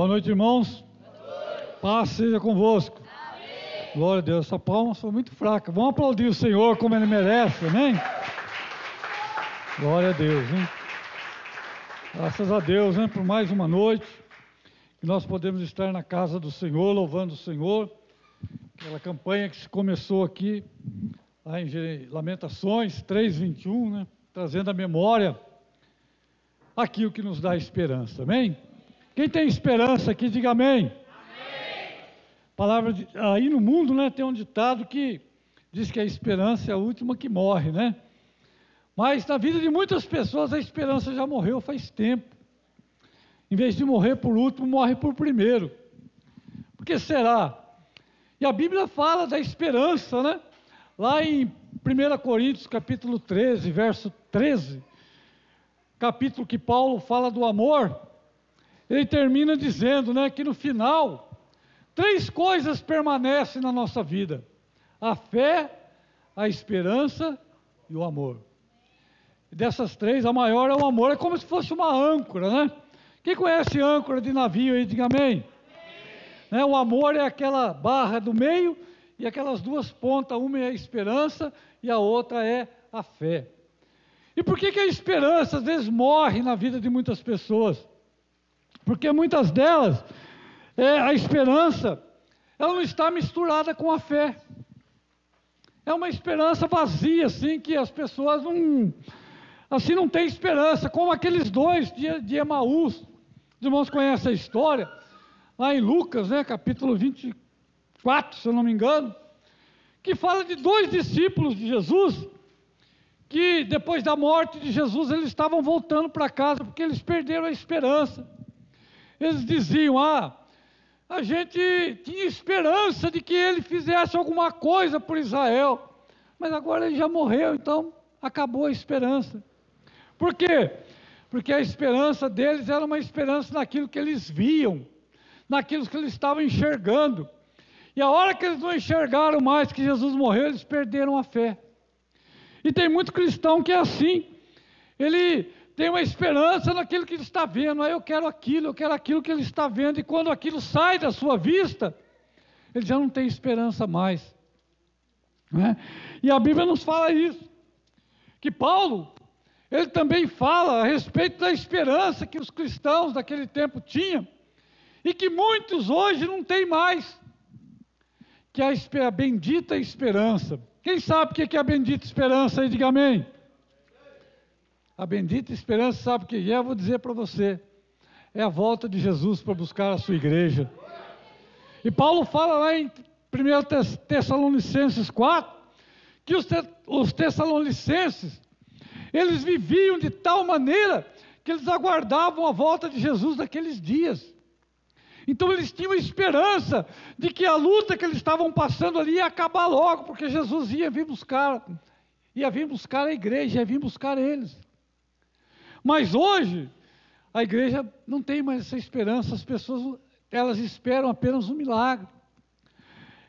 Boa noite, irmãos. Paz seja convosco. Amém. Glória a Deus. Essa palma foi muito fraca. Vamos aplaudir o Senhor como ele merece, amém? Glória a Deus, hein? Graças a Deus, hein, por mais uma noite que nós podemos estar na casa do Senhor, louvando o Senhor. Aquela campanha que se começou aqui, lá em Lamentações 3:21, né? Trazendo a memória aquilo que nos dá esperança, amém? Quem tem esperança aqui, diga amém. amém. Palavra de, aí no mundo, né, tem um ditado que diz que a esperança é a última que morre, né? Mas na vida de muitas pessoas a esperança já morreu faz tempo. Em vez de morrer por último, morre por primeiro. Por que será? E a Bíblia fala da esperança, né? Lá em 1 Coríntios capítulo 13, verso 13, capítulo que Paulo fala do amor, ele termina dizendo né, que no final, três coisas permanecem na nossa vida: a fé, a esperança e o amor. Dessas três, a maior é o amor, é como se fosse uma âncora, né? Quem conhece âncora de navio aí, diga amém. amém. Né, o amor é aquela barra do meio e aquelas duas pontas, uma é a esperança e a outra é a fé. E por que, que a esperança às vezes morre na vida de muitas pessoas? Porque muitas delas, é, a esperança, ela não está misturada com a fé. É uma esperança vazia, assim, que as pessoas não, assim, não têm esperança, como aqueles dois de, de Emaús. Os irmãos conhecem a história, lá em Lucas, né, capítulo 24, se eu não me engano, que fala de dois discípulos de Jesus, que depois da morte de Jesus eles estavam voltando para casa porque eles perderam a esperança. Eles diziam: Ah, a gente tinha esperança de que ele fizesse alguma coisa por Israel, mas agora ele já morreu, então acabou a esperança. Por quê? Porque a esperança deles era uma esperança naquilo que eles viam, naquilo que eles estavam enxergando. E a hora que eles não enxergaram mais que Jesus morreu, eles perderam a fé. E tem muito cristão que é assim. Ele tem uma esperança naquilo que ele está vendo. Ah, eu quero aquilo, eu quero aquilo que ele está vendo. E quando aquilo sai da sua vista, ele já não tem esperança mais. Né? E a Bíblia nos fala isso. Que Paulo, ele também fala a respeito da esperança que os cristãos daquele tempo tinham. E que muitos hoje não têm mais. Que é a bendita esperança. Quem sabe o que é a bendita esperança aí? Diga amém. A bendita esperança, sabe o que é? Eu vou dizer para você. É a volta de Jesus para buscar a sua igreja. E Paulo fala lá em 1 Tessalonicenses 4, que os, os Tessalonicenses, eles viviam de tal maneira que eles aguardavam a volta de Jesus naqueles dias. Então eles tinham esperança de que a luta que eles estavam passando ali ia acabar logo, porque Jesus ia vir buscar, ia vir buscar a igreja, ia vir buscar eles. Mas hoje, a igreja não tem mais essa esperança, as pessoas elas esperam apenas um milagre.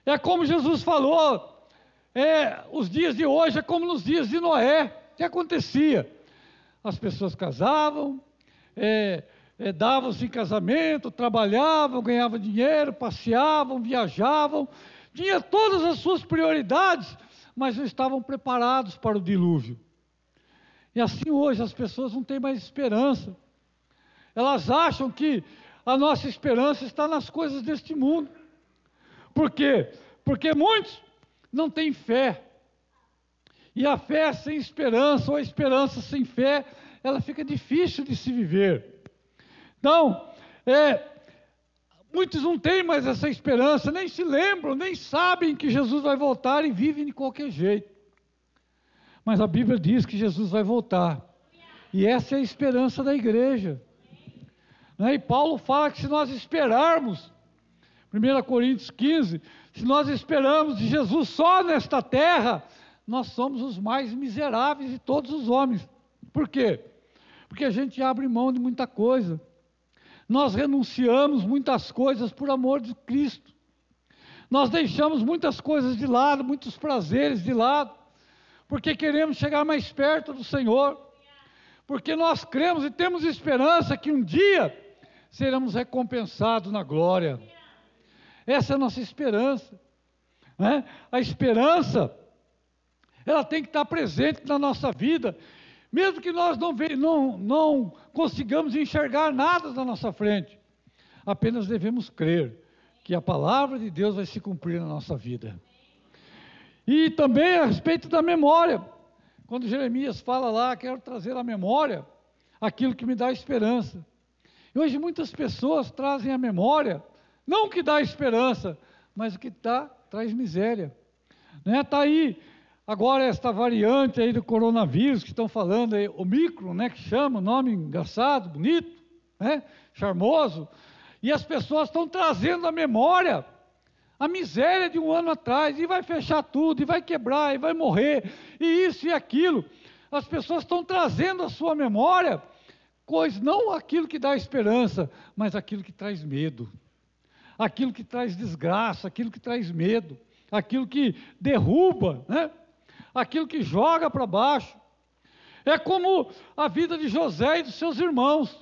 É como Jesus falou, é, os dias de hoje é como nos dias de Noé. O que acontecia? As pessoas casavam, é, é, davam-se em casamento, trabalhavam, ganhavam dinheiro, passeavam, viajavam, tinha todas as suas prioridades, mas não estavam preparados para o dilúvio. E assim hoje as pessoas não têm mais esperança. Elas acham que a nossa esperança está nas coisas deste mundo. Por quê? Porque muitos não têm fé. E a fé sem esperança, ou a esperança sem fé, ela fica difícil de se viver. Então, é, muitos não têm mais essa esperança, nem se lembram, nem sabem que Jesus vai voltar e vivem de qualquer jeito. Mas a Bíblia diz que Jesus vai voltar. E essa é a esperança da igreja. Né? E Paulo fala que se nós esperarmos, 1 Coríntios 15, se nós esperamos de Jesus só nesta terra, nós somos os mais miseráveis de todos os homens. Por quê? Porque a gente abre mão de muita coisa. Nós renunciamos muitas coisas por amor de Cristo. Nós deixamos muitas coisas de lado, muitos prazeres de lado porque queremos chegar mais perto do Senhor, porque nós cremos e temos esperança que um dia seremos recompensados na glória. Essa é a nossa esperança. Né? A esperança, ela tem que estar presente na nossa vida, mesmo que nós não, não, não consigamos enxergar nada na nossa frente, apenas devemos crer que a palavra de Deus vai se cumprir na nossa vida. E também a respeito da memória, quando Jeremias fala lá, quero trazer à memória aquilo que me dá esperança. E hoje muitas pessoas trazem à memória, não o que dá esperança, mas o que dá, traz miséria. Está né? Tá aí Agora, esta variante aí do coronavírus que estão falando, aí, o micro, né, que chama, nome engraçado, bonito, né, charmoso, e as pessoas estão trazendo à memória a miséria de um ano atrás, e vai fechar tudo, e vai quebrar, e vai morrer, e isso e aquilo. As pessoas estão trazendo à sua memória, coisa, não aquilo que dá esperança, mas aquilo que traz medo, aquilo que traz desgraça, aquilo que traz medo, aquilo que derruba, né? aquilo que joga para baixo. É como a vida de José e dos seus irmãos.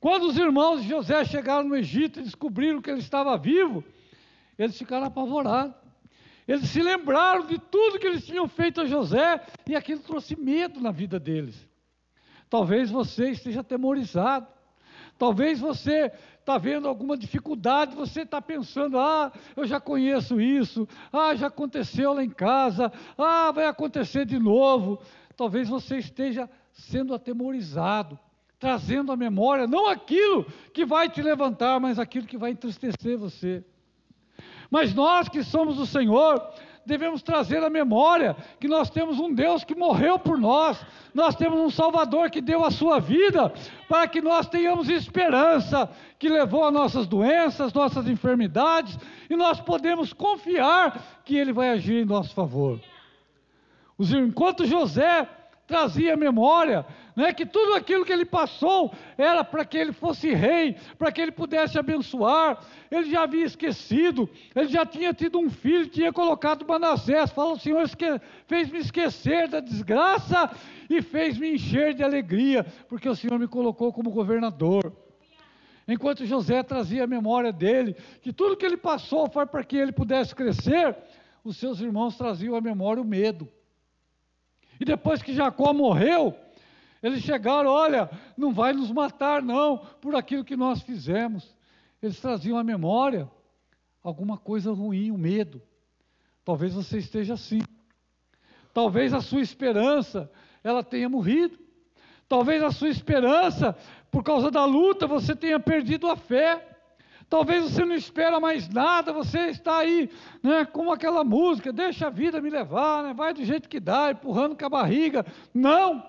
Quando os irmãos de José chegaram no Egito e descobriram que ele estava vivo, eles ficaram apavorados. Eles se lembraram de tudo que eles tinham feito a José e aquilo trouxe medo na vida deles. Talvez você esteja atemorizado. Talvez você está vendo alguma dificuldade, você está pensando, ah, eu já conheço isso, ah, já aconteceu lá em casa, ah, vai acontecer de novo. Talvez você esteja sendo atemorizado, trazendo à memória não aquilo que vai te levantar, mas aquilo que vai entristecer você. Mas nós que somos do Senhor, devemos trazer à memória que nós temos um Deus que morreu por nós, nós temos um Salvador que deu a sua vida para que nós tenhamos esperança, que levou as nossas doenças, nossas enfermidades, e nós podemos confiar que Ele vai agir em nosso favor. Enquanto José trazia memória, né, que tudo aquilo que ele passou era para que ele fosse rei, para que ele pudesse abençoar. Ele já havia esquecido, ele já tinha tido um filho, tinha colocado Manassés. Fala, o Senhor fez-me esquecer da desgraça e fez-me encher de alegria, porque o Senhor me colocou como governador. Enquanto José trazia a memória dele, que tudo que ele passou foi para que ele pudesse crescer, os seus irmãos traziam à memória o medo. E depois que Jacó morreu, eles chegaram, olha, não vai nos matar não, por aquilo que nós fizemos. Eles traziam à memória alguma coisa ruim, o um medo. Talvez você esteja assim. Talvez a sua esperança, ela tenha morrido. Talvez a sua esperança, por causa da luta, você tenha perdido a fé. Talvez você não espera mais nada, você está aí, né, como aquela música, deixa a vida me levar, né, vai do jeito que dá, empurrando com a barriga. Não!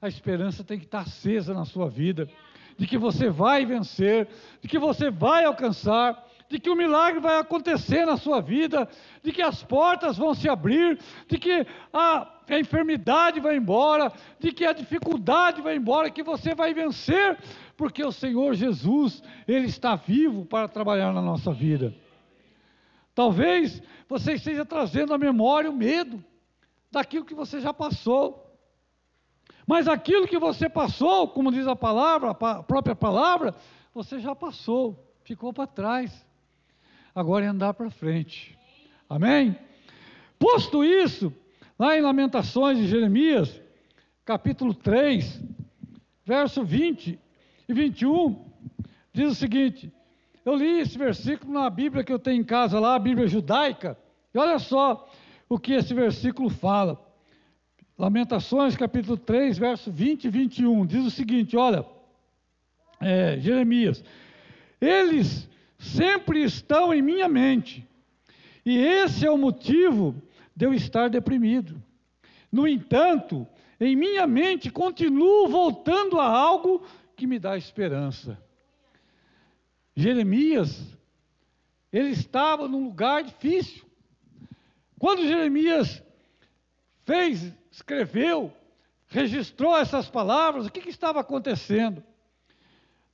A esperança tem que estar acesa na sua vida, de que você vai vencer, de que você vai alcançar, de que o milagre vai acontecer na sua vida, de que as portas vão se abrir, de que a, a enfermidade vai embora, de que a dificuldade vai embora, que você vai vencer, porque o Senhor Jesus, Ele está vivo para trabalhar na nossa vida. Talvez você esteja trazendo à memória o medo daquilo que você já passou. Mas aquilo que você passou, como diz a palavra, a própria palavra, você já passou, ficou para trás. Agora é andar para frente. Amém? Posto isso, lá em Lamentações de Jeremias, capítulo 3, verso 20 e 21, diz o seguinte: eu li esse versículo na Bíblia que eu tenho em casa lá, a Bíblia judaica, e olha só o que esse versículo fala. Lamentações, capítulo 3, verso 20 e 21, diz o seguinte: olha, é, Jeremias, eles sempre estão em minha mente, e esse é o motivo de eu estar deprimido. No entanto, em minha mente continuo voltando a algo que me dá esperança. Jeremias, ele estava num lugar difícil. Quando Jeremias fez, escreveu, registrou essas palavras, o que, que estava acontecendo?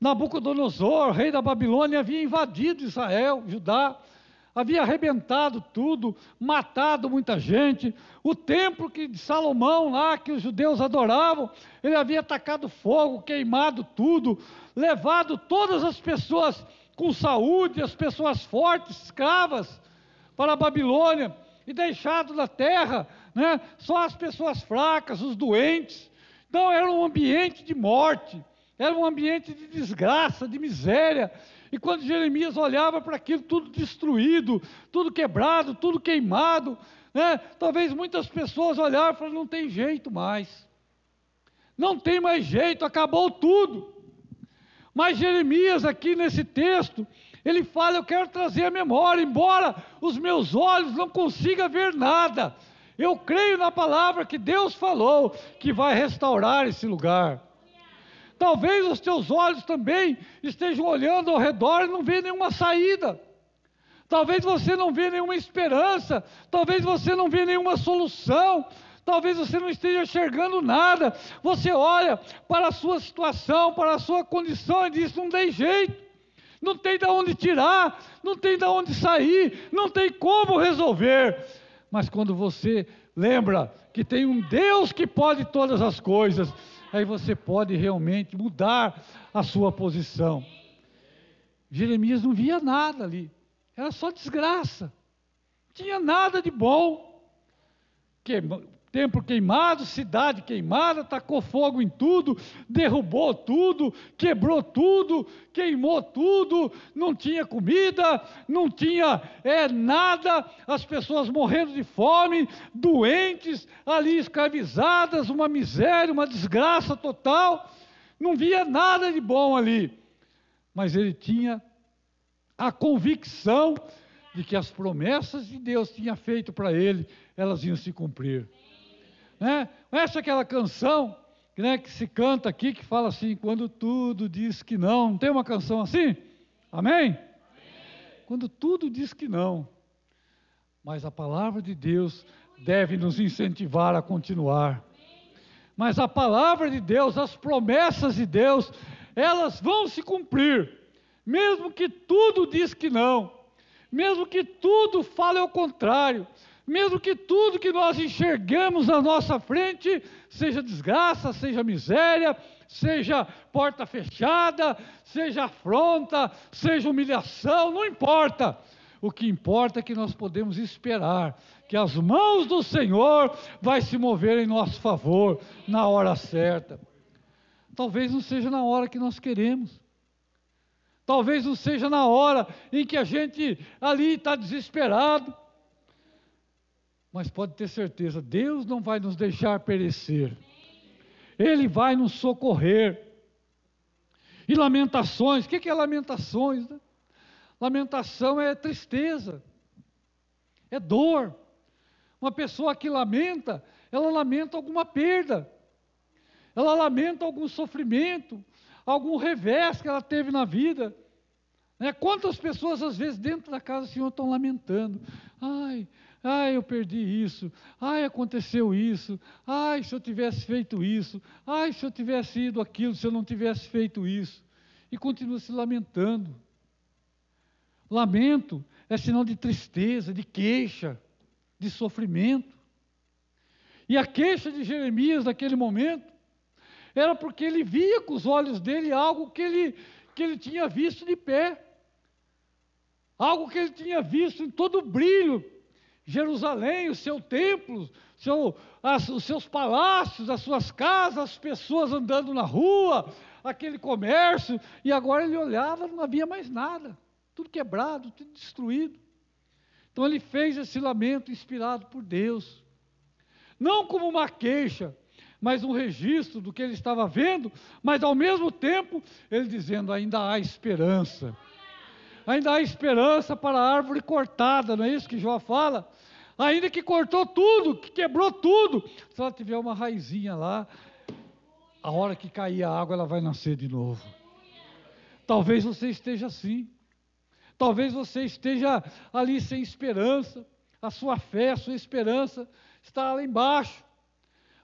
Nabucodonosor, rei da Babilônia, havia invadido Israel, Judá, havia arrebentado tudo, matado muita gente. O templo que, de Salomão lá, que os judeus adoravam, ele havia atacado fogo, queimado tudo, levado todas as pessoas com saúde, as pessoas fortes, escravas, para a Babilônia, e deixado na terra né, só as pessoas fracas, os doentes. Então era um ambiente de morte, era um ambiente de desgraça, de miséria. E quando Jeremias olhava para aquilo tudo destruído, tudo quebrado, tudo queimado, né, talvez muitas pessoas olhavam e falaram: não tem jeito mais. Não tem mais jeito, acabou tudo. Mas Jeremias, aqui nesse texto, ele fala: Eu quero trazer a memória, embora os meus olhos não consigam ver nada. Eu creio na palavra que Deus falou que vai restaurar esse lugar. Talvez os teus olhos também estejam olhando ao redor e não vê nenhuma saída. Talvez você não vê nenhuma esperança, talvez você não vê nenhuma solução, talvez você não esteja enxergando nada. Você olha para a sua situação, para a sua condição e diz: não tem jeito, não tem de onde tirar, não tem de onde sair, não tem como resolver. Mas quando você lembra que tem um Deus que pode todas as coisas, aí você pode realmente mudar a sua posição. Jeremias não via nada ali, era só desgraça, não tinha nada de bom. Que templo queimado, cidade queimada, tacou fogo em tudo, derrubou tudo, quebrou tudo, queimou tudo, não tinha comida, não tinha é, nada, as pessoas morrendo de fome, doentes, ali escravizadas, uma miséria, uma desgraça total, não via nada de bom ali, mas ele tinha a convicção de que as promessas de Deus tinha feito para ele, elas iam se cumprir. Né? Essa é aquela canção né, que se canta aqui, que fala assim, quando tudo diz que não. Não tem uma canção assim? Amém? Amém? Quando tudo diz que não. Mas a palavra de Deus deve nos incentivar a continuar. Mas a palavra de Deus, as promessas de Deus, elas vão se cumprir, mesmo que tudo diz que não, mesmo que tudo fale ao contrário, mesmo que tudo que nós enxergamos na nossa frente seja desgraça, seja miséria, seja porta fechada, seja afronta, seja humilhação, não importa. O que importa é que nós podemos esperar que as mãos do Senhor vai se mover em nosso favor na hora certa. Talvez não seja na hora que nós queremos. Talvez não seja na hora em que a gente ali está desesperado mas pode ter certeza, Deus não vai nos deixar perecer. Ele vai nos socorrer. E lamentações, o que é lamentações? Né? Lamentação é tristeza, é dor. Uma pessoa que lamenta, ela lamenta alguma perda, ela lamenta algum sofrimento, algum revés que ela teve na vida. Né? Quantas pessoas, às vezes, dentro da casa do Senhor estão lamentando? Ai, Ai, eu perdi isso. Ai, aconteceu isso. Ai, se eu tivesse feito isso. Ai, se eu tivesse ido aquilo, se eu não tivesse feito isso. E continua se lamentando. Lamento é sinal de tristeza, de queixa, de sofrimento. E a queixa de Jeremias naquele momento era porque ele via com os olhos dele algo que ele, que ele tinha visto de pé. Algo que ele tinha visto em todo o brilho Jerusalém, o seu templo, seu, as, os seus palácios, as suas casas, as pessoas andando na rua, aquele comércio, e agora ele olhava, não havia mais nada, tudo quebrado, tudo destruído. Então ele fez esse lamento inspirado por Deus, não como uma queixa, mas um registro do que ele estava vendo, mas ao mesmo tempo ele dizendo: ainda há esperança ainda há esperança para a árvore cortada, não é isso que Jó fala? Ainda que cortou tudo, que quebrou tudo, se ela tiver uma raizinha lá, a hora que cair a água, ela vai nascer de novo. Talvez você esteja assim. Talvez você esteja ali sem esperança. A sua fé, a sua esperança está lá embaixo.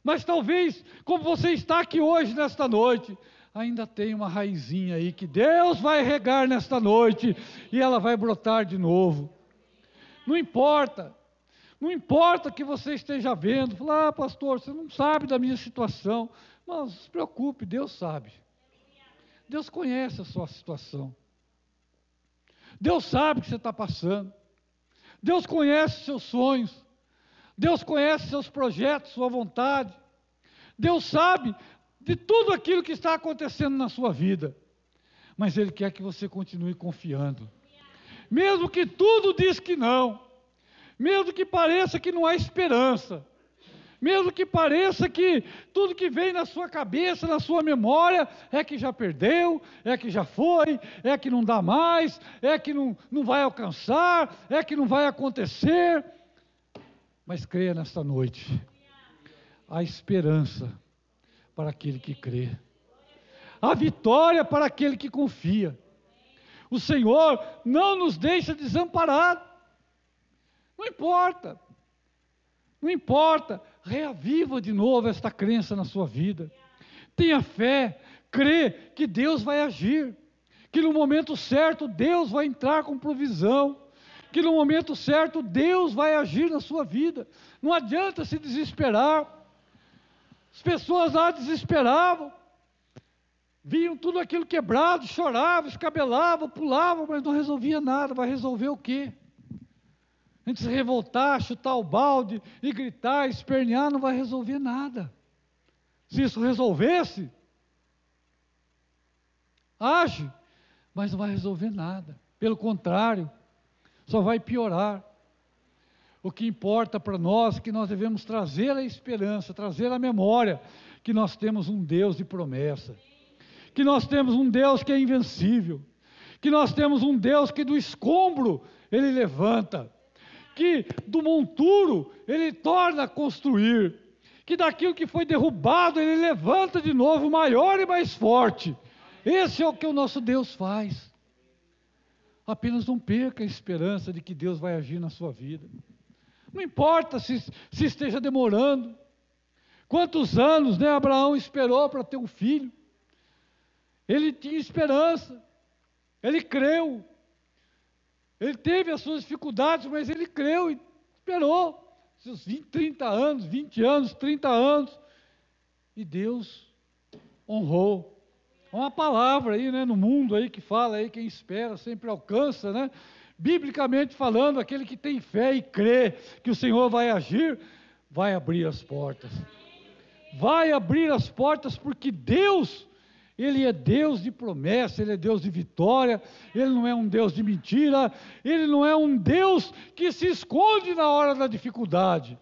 Mas talvez, como você está aqui hoje, nesta noite, ainda tem uma raizinha aí que Deus vai regar nesta noite e ela vai brotar de novo. Não importa. Não importa que você esteja vendo, falar, ah, pastor, você não sabe da minha situação. Não, não se preocupe, Deus sabe. Deus conhece a sua situação. Deus sabe o que você está passando. Deus conhece seus sonhos. Deus conhece seus projetos, sua vontade. Deus sabe de tudo aquilo que está acontecendo na sua vida. Mas Ele quer que você continue confiando. Mesmo que tudo diz que não. Mesmo que pareça que não há esperança mesmo que pareça que tudo que vem na sua cabeça, na sua memória, é que já perdeu, é que já foi, é que não dá mais, é que não, não vai alcançar, é que não vai acontecer. Mas creia nesta noite, a esperança para aquele que crê, a vitória para aquele que confia. O Senhor não nos deixa desamparados. Não importa, não importa, reaviva de novo esta crença na sua vida. Tenha fé, crê que Deus vai agir, que no momento certo Deus vai entrar com provisão, que no momento certo Deus vai agir na sua vida. Não adianta se desesperar. As pessoas lá desesperavam, viam tudo aquilo quebrado, choravam, escabelavam, pulavam, mas não resolvia nada. Vai resolver o quê? A gente se revoltar, chutar o balde e gritar, espernear, não vai resolver nada. Se isso resolvesse, age, mas não vai resolver nada. Pelo contrário, só vai piorar. O que importa para nós é que nós devemos trazer a esperança, trazer a memória que nós temos um Deus de promessa, que nós temos um Deus que é invencível, que nós temos um Deus que do escombro ele levanta, que do monturo ele torna a construir, que daquilo que foi derrubado ele levanta de novo maior e mais forte. Esse é o que o nosso Deus faz. Apenas não perca a esperança de que Deus vai agir na sua vida. Não importa se, se esteja demorando. Quantos anos né, Abraão esperou para ter um filho? Ele tinha esperança, ele creu, ele teve as suas dificuldades, mas ele creu e esperou. Seus 20, 30 anos, 20 anos, 30 anos. E Deus honrou. Uma palavra aí, né, no mundo aí que fala aí, quem espera sempre alcança, né? Biblicamente falando, aquele que tem fé e crê que o Senhor vai agir, vai abrir as portas. Vai abrir as portas porque Deus ele é Deus de promessa, Ele é Deus de vitória, Ele não é um Deus de mentira, Ele não é um Deus que se esconde na hora da dificuldade.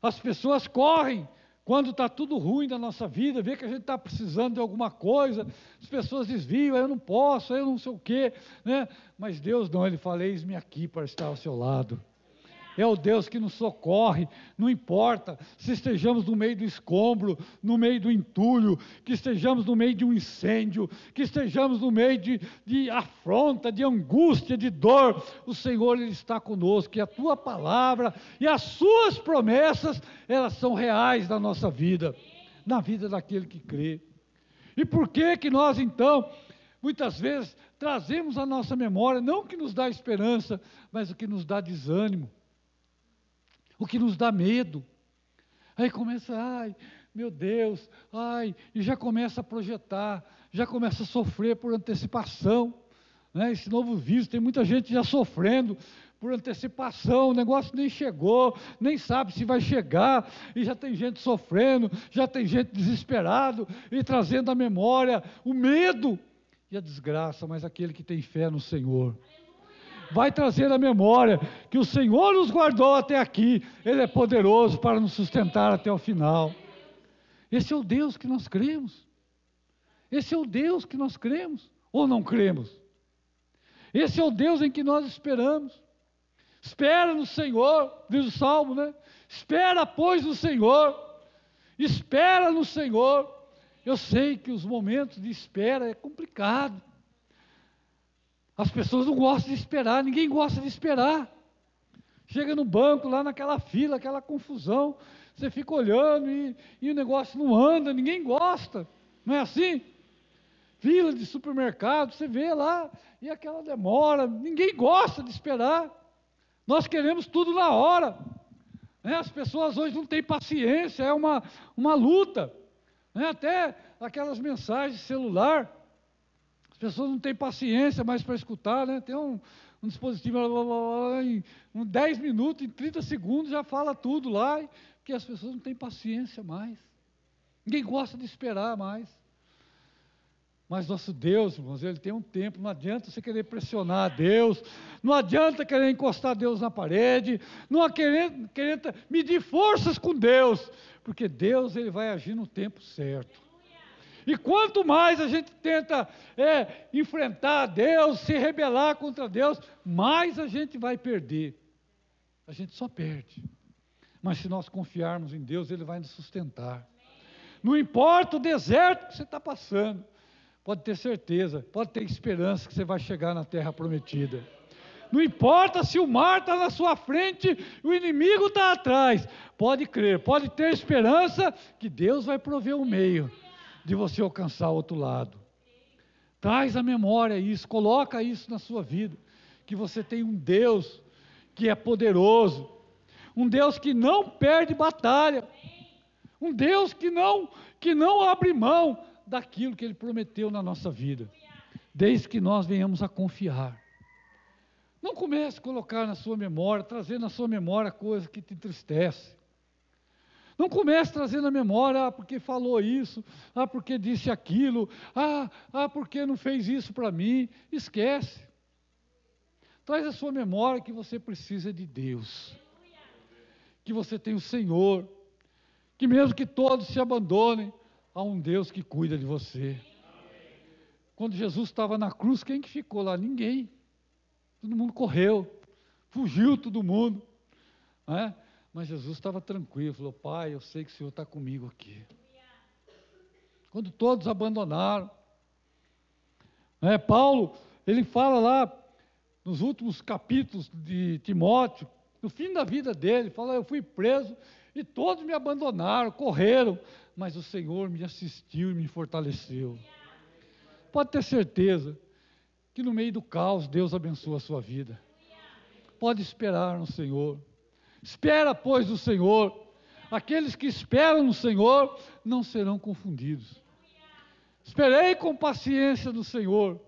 As pessoas correm quando está tudo ruim na nossa vida, vê que a gente está precisando de alguma coisa, as pessoas desviam, eu não posso, eu não sei o quê, né? mas Deus não, Ele fala, eis-me aqui para estar ao seu lado é o Deus que nos socorre, não importa se estejamos no meio do escombro, no meio do entulho, que estejamos no meio de um incêndio, que estejamos no meio de, de afronta, de angústia, de dor, o Senhor Ele está conosco, e a tua palavra e as suas promessas, elas são reais na nossa vida, na vida daquele que crê. E por que que nós então, muitas vezes, trazemos a nossa memória, não o que nos dá esperança, mas o que nos dá desânimo o que nos dá medo. Aí começa, ai, meu Deus, ai, e já começa a projetar, já começa a sofrer por antecipação. Né? Esse novo vírus, tem muita gente já sofrendo por antecipação, o negócio nem chegou, nem sabe se vai chegar, e já tem gente sofrendo, já tem gente desesperado, e trazendo à memória o medo e a desgraça, mas aquele que tem fé no Senhor vai trazer à memória que o Senhor nos guardou até aqui, Ele é poderoso para nos sustentar até o final. Esse é o Deus que nós cremos. Esse é o Deus que nós cremos ou não cremos. Esse é o Deus em que nós esperamos. Espera no Senhor, diz o Salmo, né? Espera, pois, no Senhor. Espera no Senhor. Eu sei que os momentos de espera é complicado. As pessoas não gostam de esperar, ninguém gosta de esperar. Chega no banco, lá naquela fila, aquela confusão, você fica olhando e, e o negócio não anda, ninguém gosta. Não é assim? Fila de supermercado, você vê lá, e aquela demora, ninguém gosta de esperar. Nós queremos tudo na hora. Né? As pessoas hoje não têm paciência, é uma, uma luta. Né? Até aquelas mensagens celular, pessoas não têm paciência mais para escutar, né? Tem um, um dispositivo blá, blá, blá, em, em 10 minutos, em 30 segundos já fala tudo lá, porque as pessoas não têm paciência mais. Ninguém gosta de esperar mais. Mas nosso Deus, irmãos, ele tem um tempo, não adianta você querer pressionar Deus, não adianta querer encostar Deus na parede, não querer, querer medir forças com Deus, porque Deus ele vai agir no tempo certo. E quanto mais a gente tenta é, enfrentar Deus, se rebelar contra Deus, mais a gente vai perder. A gente só perde. Mas se nós confiarmos em Deus, Ele vai nos sustentar. Não importa o deserto que você está passando, pode ter certeza, pode ter esperança que você vai chegar na terra prometida. Não importa se o mar está na sua frente e o inimigo está atrás, pode crer, pode ter esperança que Deus vai prover o um meio de você alcançar o outro lado. Traz a memória isso, coloca isso na sua vida, que você tem um Deus que é poderoso, um Deus que não perde batalha, um Deus que não que não abre mão daquilo que ele prometeu na nossa vida, desde que nós venhamos a confiar. Não comece a colocar na sua memória, trazer na sua memória coisa que te entristece. Não comece a trazer na memória, ah, porque falou isso, ah, porque disse aquilo, ah, ah porque não fez isso para mim. Esquece. Traz a sua memória que você precisa de Deus. Que você tem o Senhor. Que mesmo que todos se abandonem, há um Deus que cuida de você. Quando Jesus estava na cruz, quem que ficou lá? Ninguém. Todo mundo correu, fugiu todo mundo. É? Mas Jesus estava tranquilo, falou: Pai, eu sei que o Senhor está comigo aqui. Quando todos abandonaram, é, Paulo, ele fala lá nos últimos capítulos de Timóteo, no fim da vida dele, fala: Eu fui preso e todos me abandonaram, correram, mas o Senhor me assistiu e me fortaleceu. Pode ter certeza que no meio do caos Deus abençoa a sua vida. Pode esperar no Senhor. Espera, pois, do Senhor. Aqueles que esperam no Senhor não serão confundidos. Esperei com paciência no Senhor.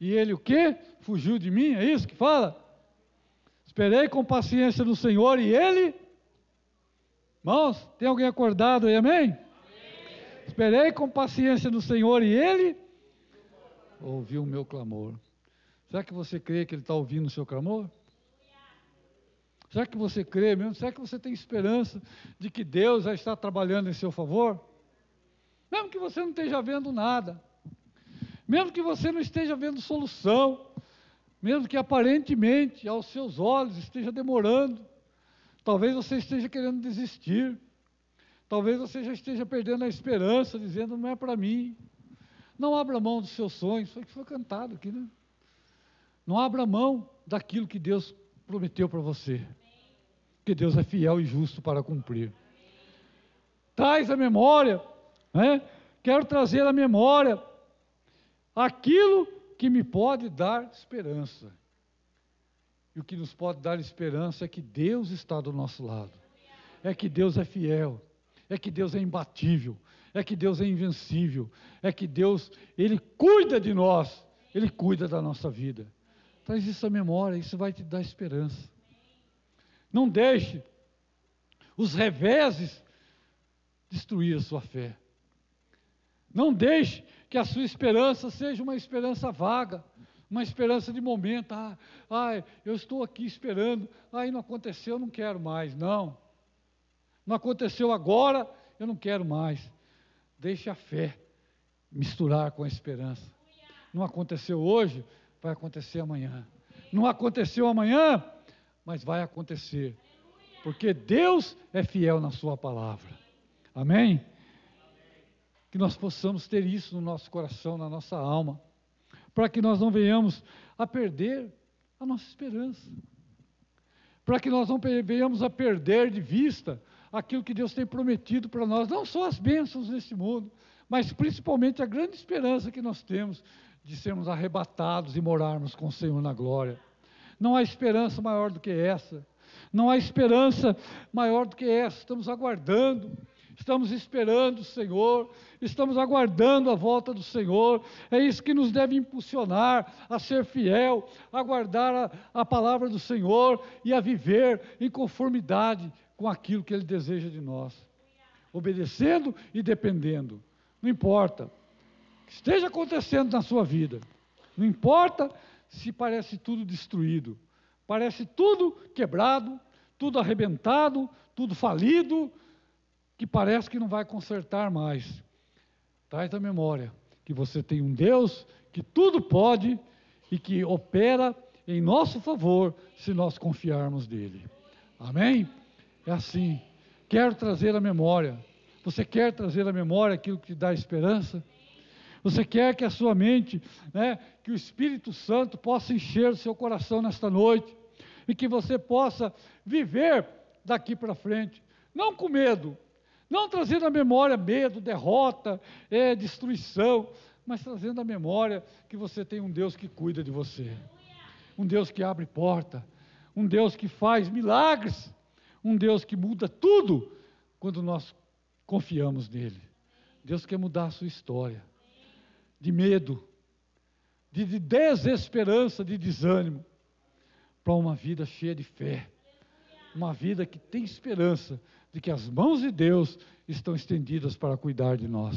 E ele o quê? Fugiu de mim, é isso que fala? Esperei com paciência no Senhor e ele. Irmãos, tem alguém acordado aí, amém? amém? Esperei com paciência no Senhor e ele ouviu o meu clamor. Será que você crê que ele está ouvindo o seu clamor? Será que você crê mesmo? Será que você tem esperança de que Deus já está trabalhando em seu favor? Mesmo que você não esteja vendo nada, mesmo que você não esteja vendo solução, mesmo que aparentemente aos seus olhos esteja demorando, talvez você esteja querendo desistir, talvez você já esteja perdendo a esperança, dizendo não é para mim. Não abra mão dos seus sonhos, foi que foi cantado aqui, né? Não abra mão daquilo que Deus prometeu para você. Porque Deus é fiel e justo para cumprir. Traz a memória, né? quero trazer a memória aquilo que me pode dar esperança. E o que nos pode dar esperança é que Deus está do nosso lado, é que Deus é fiel, é que Deus é imbatível, é que Deus é invencível, é que Deus, Ele cuida de nós, Ele cuida da nossa vida. Traz isso à memória, isso vai te dar esperança. Não deixe os reveses destruir a sua fé. Não deixe que a sua esperança seja uma esperança vaga, uma esperança de momento. Ah, ah, eu estou aqui esperando. Ah, não aconteceu, não quero mais. Não. Não aconteceu agora, eu não quero mais. Deixe a fé misturar com a esperança. Não aconteceu hoje, vai acontecer amanhã. Não aconteceu amanhã, mas vai acontecer. Porque Deus é fiel na Sua palavra. Amém? Que nós possamos ter isso no nosso coração, na nossa alma, para que nós não venhamos a perder a nossa esperança. Para que nós não venhamos a perder de vista aquilo que Deus tem prometido para nós, não só as bênçãos deste mundo, mas principalmente a grande esperança que nós temos de sermos arrebatados e morarmos com o Senhor na glória. Não há esperança maior do que essa. Não há esperança maior do que essa. Estamos aguardando, estamos esperando o Senhor, estamos aguardando a volta do Senhor. É isso que nos deve impulsionar a ser fiel, a guardar a, a palavra do Senhor e a viver em conformidade com aquilo que Ele deseja de nós. Obedecendo e dependendo. Não importa que esteja acontecendo na sua vida. Não importa se parece tudo destruído, parece tudo quebrado, tudo arrebentado, tudo falido, que parece que não vai consertar mais. Traz a memória que você tem um Deus que tudo pode e que opera em nosso favor se nós confiarmos nele. Amém? É assim. Quero trazer a memória. Você quer trazer a memória aquilo que te dá esperança? Você quer que a sua mente, né, que o Espírito Santo possa encher o seu coração nesta noite e que você possa viver daqui para frente, não com medo, não trazendo à memória medo, derrota, é, destruição, mas trazendo à memória que você tem um Deus que cuida de você, um Deus que abre porta, um Deus que faz milagres, um Deus que muda tudo quando nós confiamos nele. Deus quer mudar a sua história de medo, de desesperança, de desânimo, para uma vida cheia de fé, uma vida que tem esperança de que as mãos de Deus estão estendidas para cuidar de nós.